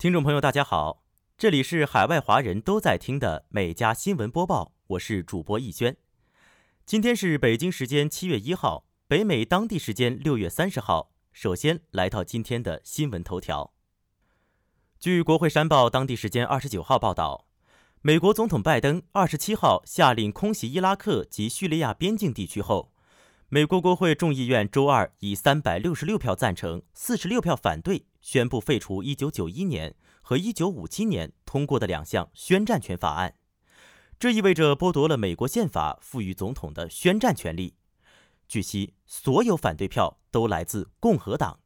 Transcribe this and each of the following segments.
听众朋友，大家好，这里是海外华人都在听的美家新闻播报，我是主播逸轩。今天是北京时间七月一号，北美当地时间六月三十号。首先来到今天的新闻头条。据国会山报当地时间二十九号报道，美国总统拜登二十七号下令空袭伊拉克及叙利亚边境地区后，美国国会众议院周二以三百六十六票赞成、四十六票反对。宣布废除1991年和1957年通过的两项宣战权法案，这意味着剥夺了美国宪法赋予总统的宣战权利。据悉，所有反对票都来自共和党。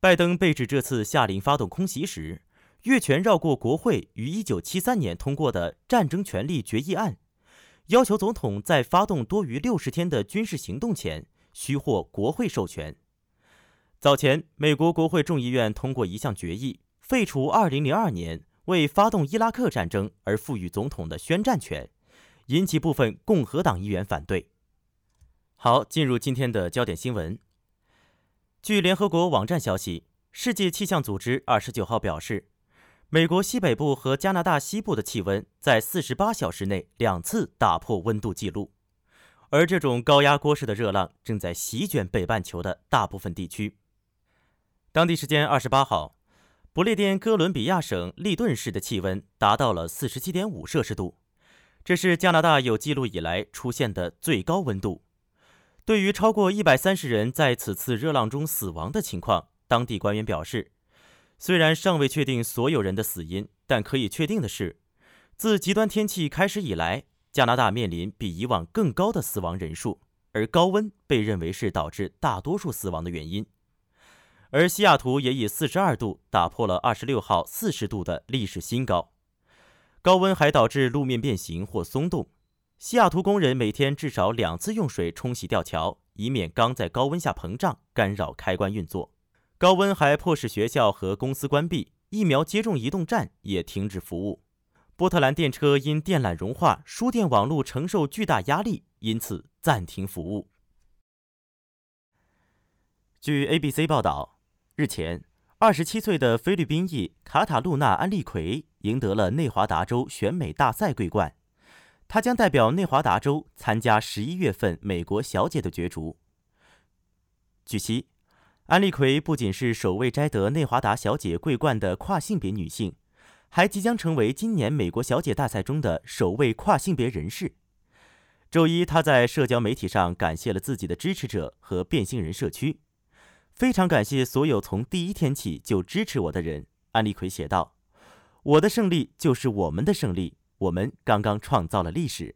拜登被指这次下令发动空袭时，越权绕过国会于1973年通过的战争权利决议案，要求总统在发动多于六十天的军事行动前需获国会授权。早前，美国国会众议院通过一项决议，废除2002年为发动伊拉克战争而赋予总统的宣战权，引起部分共和党议员反对。好，进入今天的焦点新闻。据联合国网站消息，世界气象组织29号表示，美国西北部和加拿大西部的气温在48小时内两次打破温度记录，而这种高压锅式的热浪正在席卷北半球的大部分地区。当地时间二十八号，不列颠哥伦比亚省利顿市的气温达到了四十七点五摄氏度，这是加拿大有记录以来出现的最高温度。对于超过一百三十人在此次热浪中死亡的情况，当地官员表示，虽然尚未确定所有人的死因，但可以确定的是，自极端天气开始以来，加拿大面临比以往更高的死亡人数，而高温被认为是导致大多数死亡的原因。而西雅图也以四十二度打破了二十六号四十度的历史新高。高温还导致路面变形或松动。西雅图工人每天至少两次用水冲洗吊桥，以免钢在高温下膨胀，干扰开关运作。高温还迫使学校和公司关闭，疫苗接种移动站也停止服务。波特兰电车因电缆融化，输电网络承受巨大压力，因此暂停服务。据 ABC 报道。日前，二十七岁的菲律宾裔卡塔露娜·安利奎赢得了内华达州选美大赛桂冠，她将代表内华达州参加十一月份美国小姐的角逐。据悉，安利奎不仅是首位摘得内华达小姐桂冠的跨性别女性，还即将成为今年美国小姐大赛中的首位跨性别人士。周一，她在社交媒体上感谢了自己的支持者和变性人社区。非常感谢所有从第一天起就支持我的人，安利奎写道：“我的胜利就是我们的胜利，我们刚刚创造了历史。”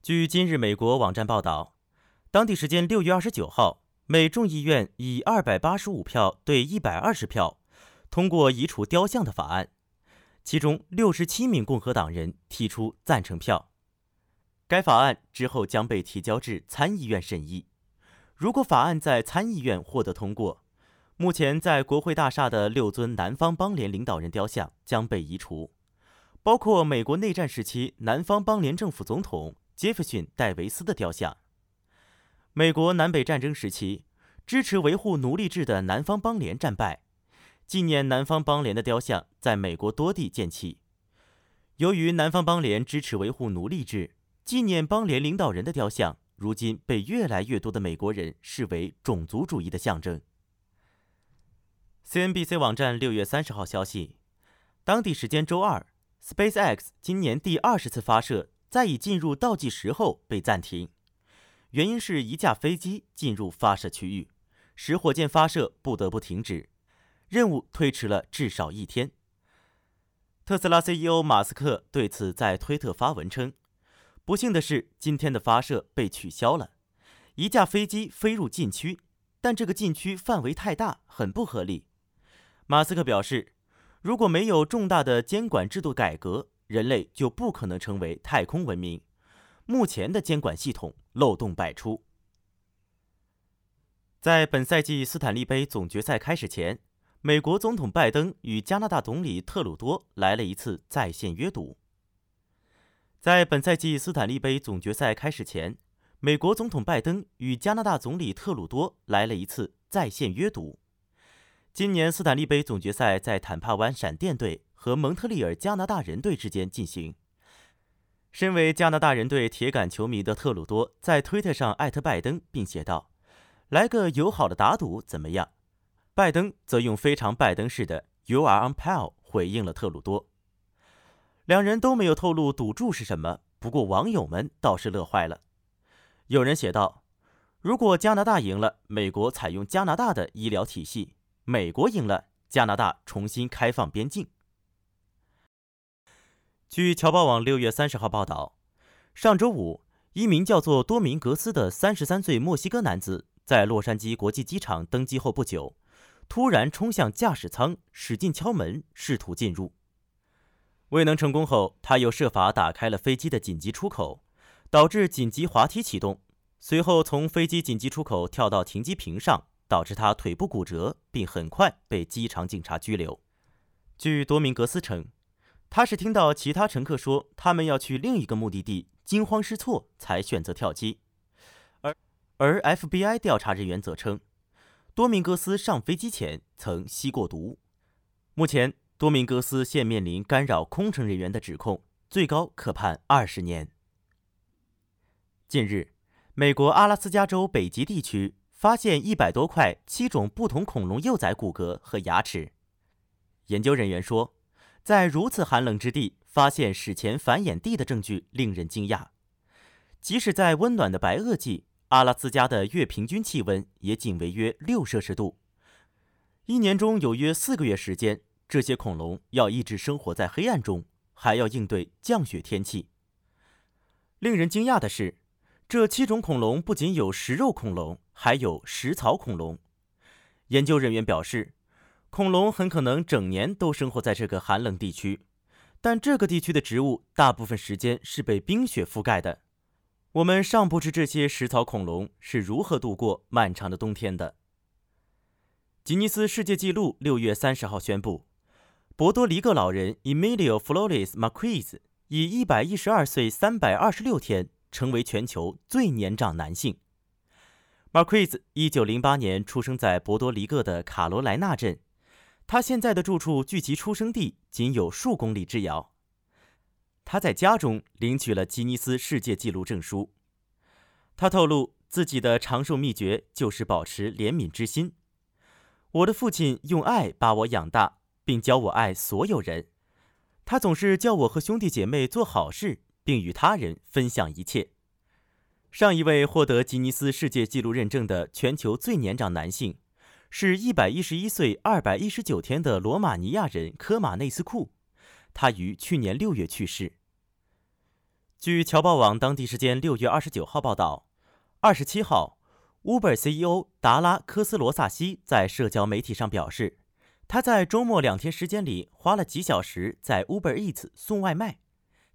据今日美国网站报道，当地时间六月二十九号，美众议院以二百八十五票对一百二十票通过移除雕像的法案，其中六十七名共和党人提出赞成票。该法案之后将被提交至参议院审议。如果法案在参议院获得通过，目前在国会大厦的六尊南方邦联领导人雕像将被移除，包括美国内战时期南方邦联政府总统杰弗逊·戴维斯的雕像。美国南北战争时期，支持维护奴隶制的南方邦联战败，纪念南方邦联的雕像在美国多地建起。由于南方邦联支持维护奴隶制，纪念邦联领导人的雕像。如今被越来越多的美国人视为种族主义的象征。CNBC 网站六月三十号消息，当地时间周二，SpaceX 今年第二十次发射在已进入倒计时后被暂停，原因是一架飞机进入发射区域，使火箭发射不得不停止，任务推迟了至少一天。特斯拉 CEO 马斯克对此在推特发文称。不幸的是，今天的发射被取消了。一架飞机飞入禁区，但这个禁区范围太大，很不合理。马斯克表示，如果没有重大的监管制度改革，人类就不可能成为太空文明。目前的监管系统漏洞百出。在本赛季斯坦利杯总决赛开始前，美国总统拜登与加拿大总理特鲁多来了一次在线约赌。在本赛季斯坦利杯总决赛开始前，美国总统拜登与加拿大总理特鲁多来了一次在线约赌。今年斯坦利杯总决赛在坦帕湾闪电队和蒙特利尔加拿大人队之间进行。身为加拿大人队铁杆球迷的特鲁多在推特上艾特拜登，并写道：“来个友好的打赌怎么样？”拜登则用非常拜登式的 “You are on pal” 回应了特鲁多。两人都没有透露赌注是什么，不过网友们倒是乐坏了。有人写道：“如果加拿大赢了，美国采用加拿大的医疗体系；美国赢了，加拿大重新开放边境。”据侨报网六月三十号报道，上周五，一名叫做多明格斯的三十三岁墨西哥男子在洛杉矶国际机场登机后不久，突然冲向驾驶舱，使劲敲门，试图进入。未能成功后，他又设法打开了飞机的紧急出口，导致紧急滑梯启动。随后从飞机紧急出口跳到停机坪上，导致他腿部骨折，并很快被机场警察拘留。据多明格斯称。他是听到其他乘客说他们要去另一个目的地，惊慌失措才选择跳机。而而 FBI 调查人员则称，多明戈斯上飞机前曾吸过毒。目前，多明戈斯现面临干扰空乘人员的指控，最高可判二十年。近日，美国阿拉斯加州北极地区发现一百多块七种不同恐龙幼崽骨骼和牙齿。研究人员说。在如此寒冷之地发现史前繁衍地的证据令人惊讶。即使在温暖的白垩纪，阿拉斯加的月平均气温也仅为约六摄氏度。一年中有约四个月时间，这些恐龙要一直生活在黑暗中，还要应对降雪天气。令人惊讶的是，这七种恐龙不仅有食肉恐龙，还有食草恐龙。研究人员表示。恐龙很可能整年都生活在这个寒冷地区，但这个地区的植物大部分时间是被冰雪覆盖的。我们尚不知这些食草恐龙是如何度过漫长的冬天的。吉尼斯世界纪录六月三十号宣布，博多黎各老人 Emilio Flores Marquez 以一百一十二岁三百二十六天成为全球最年长男性。Marquez 一九零八年出生在博多黎各的卡罗莱纳镇。他现在的住处距其出生地仅有数公里之遥。他在家中领取了吉尼斯世界纪录证书。他透露自己的长寿秘诀就是保持怜悯之心。我的父亲用爱把我养大，并教我爱所有人。他总是叫我和兄弟姐妹做好事，并与他人分享一切。上一位获得吉尼斯世界纪录认证的全球最年长男性。是一百一十一岁二百一十九天的罗马尼亚人科马内斯库，他于去年六月去世。据侨报网当地时间六月二十九号报道，二十七号，Uber CEO 达拉科斯罗萨西在社交媒体上表示，他在周末两天时间里花了几小时在 Uber Eats 送外卖，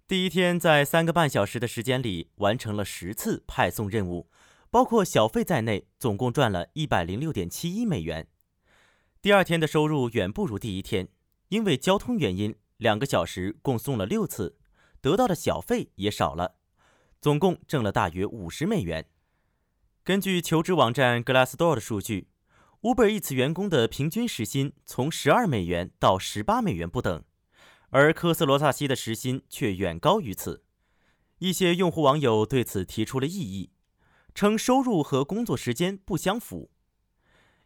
第一天在三个半小时的时间里完成了十次派送任务。包括小费在内，总共赚了一百零六点七一美元。第二天的收入远不如第一天，因为交通原因，两个小时共送了六次，得到的小费也少了，总共挣了大约五十美元。根据求职网站 Glassdoor 的数据，Uber Eats 员工的平均时薪从十二美元到十八美元不等，而科斯罗萨西的时薪却远高于此。一些用户网友对此提出了异议。称收入和工作时间不相符。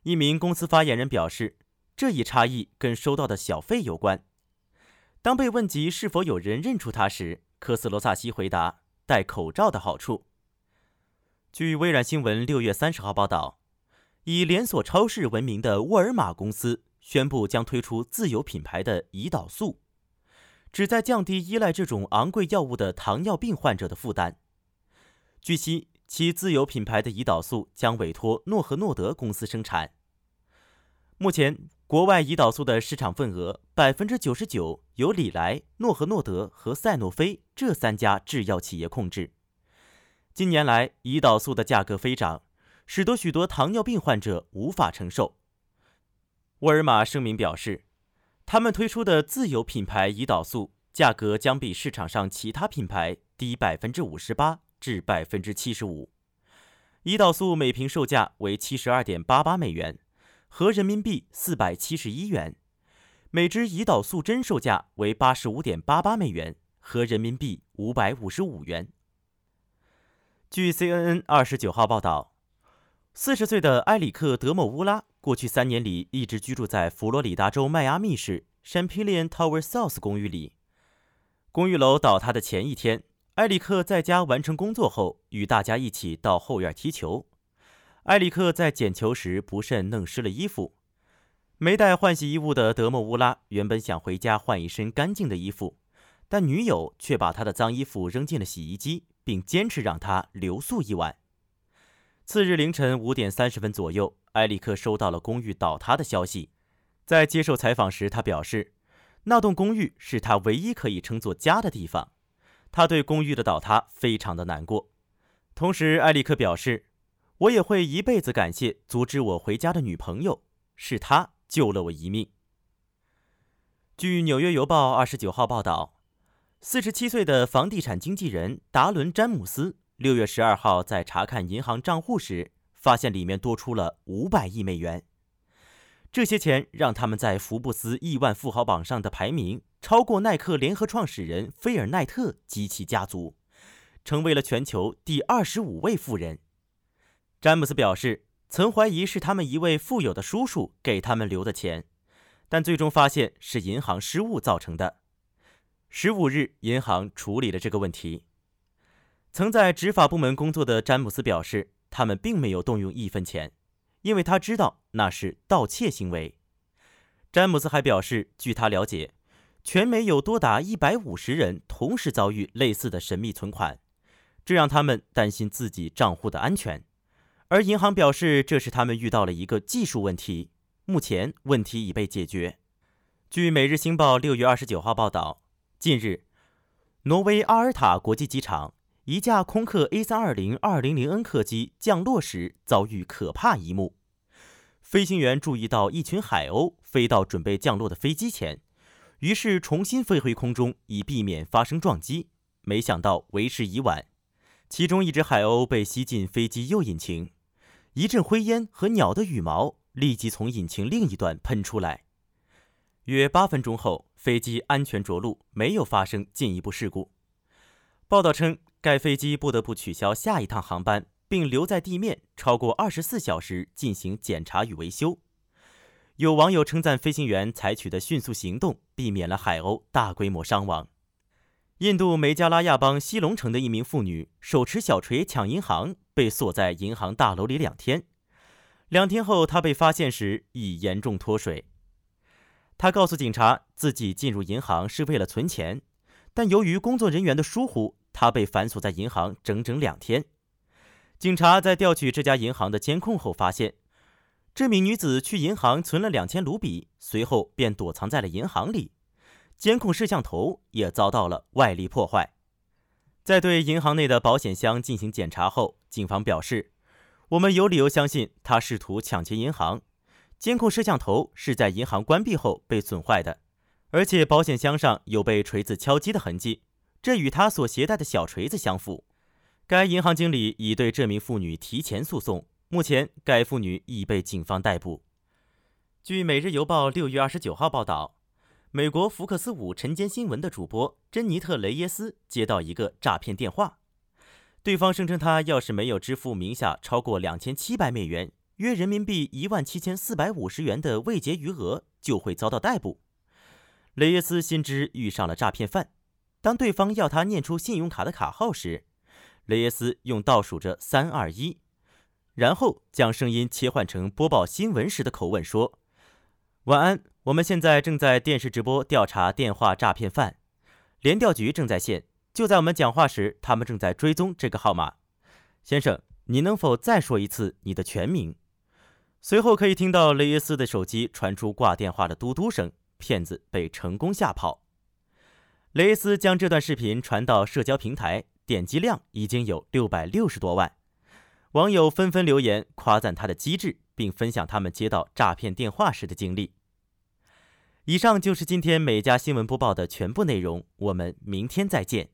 一名公司发言人表示，这一差异跟收到的小费有关。当被问及是否有人认出他时，科斯罗萨西回答：“戴口罩的好处。”据微软新闻六月三十号报道，以连锁超市闻名的沃尔玛公司宣布将推出自有品牌的胰岛素，旨在降低依赖这种昂贵药物的糖尿病患者的负担。据悉。其自有品牌的胰岛素将委托诺和诺德公司生产。目前，国外胰岛素的市场份额百分之九十九由礼来、诺和诺德和赛诺菲这三家制药企业控制。近年来，胰岛素的价格飞涨，使得许多糖尿病患者无法承受。沃尔玛声明表示，他们推出的自有品牌胰岛素价格将比市场上其他品牌低百分之五十八。至百分之七十五，胰岛素每瓶售价为七十二点八八美元，合人民币四百七十一元；每支胰岛素针售价为八十五点八八美元，合人民币五百五十五元。据 CNN 二十九号报道，四十岁的埃里克·德莫乌拉过去三年里一直居住在佛罗里达州迈阿密市 champion tower South 公寓里。公寓楼倒塌的前一天，埃里克在家完成工作后，与大家一起到后院踢球。埃里克在捡球时不慎弄湿了衣服，没带换洗衣物的德莫乌拉原本想回家换一身干净的衣服，但女友却把他的脏衣服扔进了洗衣机，并坚持让他留宿一晚。次日凌晨五点三十分左右，埃里克收到了公寓倒塌的消息。在接受采访时，他表示。那栋公寓是他唯一可以称作家的地方，他对公寓的倒塌非常的难过。同时，埃里克表示：“我也会一辈子感谢阻止我回家的女朋友，是她救了我一命。”据《纽约邮报》二十九号报道，四十七岁的房地产经纪人达伦·詹姆斯六月十二号在查看银行账户时，发现里面多出了五百亿美元。这些钱让他们在福布斯亿万富豪榜上的排名超过耐克联合创始人菲尔奈特及其家族，成为了全球第二十五位富人。詹姆斯表示，曾怀疑是他们一位富有的叔叔给他们留的钱，但最终发现是银行失误造成的。十五日，银行处理了这个问题。曾在执法部门工作的詹姆斯表示，他们并没有动用一分钱。因为他知道那是盗窃行为。詹姆斯还表示，据他了解，全美有多达一百五十人同时遭遇类似的神秘存款，这让他们担心自己账户的安全。而银行表示，这是他们遇到了一个技术问题，目前问题已被解决。据《每日星报》六月二十九号报道，近日，挪威阿尔塔国际机场。一架空客 A 三二零二零零 N 客机降落时遭遇可怕一幕，飞行员注意到一群海鸥飞到准备降落的飞机前，于是重新飞回空中以避免发生撞击。没想到为时已晚，其中一只海鸥被吸进飞机右引擎，一阵灰烟和鸟的羽毛立即从引擎另一端喷出来。约八分钟后，飞机安全着陆，没有发生进一步事故。报道称。该飞机不得不取消下一趟航班，并留在地面超过二十四小时进行检查与维修。有网友称赞飞行员采取的迅速行动，避免了海鸥大规模伤亡。印度梅加拉亚邦西隆城的一名妇女手持小锤抢银行，被锁在银行大楼里两天。两天后，她被发现时已严重脱水。她告诉警察，自己进入银行是为了存钱，但由于工作人员的疏忽。他被反锁在银行整整两天。警察在调取这家银行的监控后发现，这名女子去银行存了两千卢比，随后便躲藏在了银行里。监控摄像头也遭到了外力破坏。在对银行内的保险箱进行检查后，警方表示：“我们有理由相信他试图抢劫银行。监控摄像头是在银行关闭后被损坏的，而且保险箱上有被锤子敲击的痕迹。”这与他所携带的小锤子相符。该银行经理已对这名妇女提前诉讼，目前该妇女已被警方逮捕。据《每日邮报》六月二十九号报道，美国福克斯五晨间新闻的主播珍妮特·雷耶斯接到一个诈骗电话，对方声称他要是没有支付名下超过两千七百美元（约人民币一万七千四百五十元）的未结余额，就会遭到逮捕。雷耶斯心知遇上了诈骗犯。当对方要他念出信用卡的卡号时，雷耶斯用倒数着三二一，然后将声音切换成播报新闻时的口吻说：“晚安，我们现在正在电视直播调查电话诈骗犯，联调局正在线。就在我们讲话时，他们正在追踪这个号码。先生，你能否再说一次你的全名？”随后可以听到雷耶斯的手机传出挂电话的嘟嘟声，骗子被成功吓跑。雷斯将这段视频传到社交平台，点击量已经有六百六十多万，网友纷纷留言夸赞他的机智，并分享他们接到诈骗电话时的经历。以上就是今天每家新闻播报的全部内容，我们明天再见。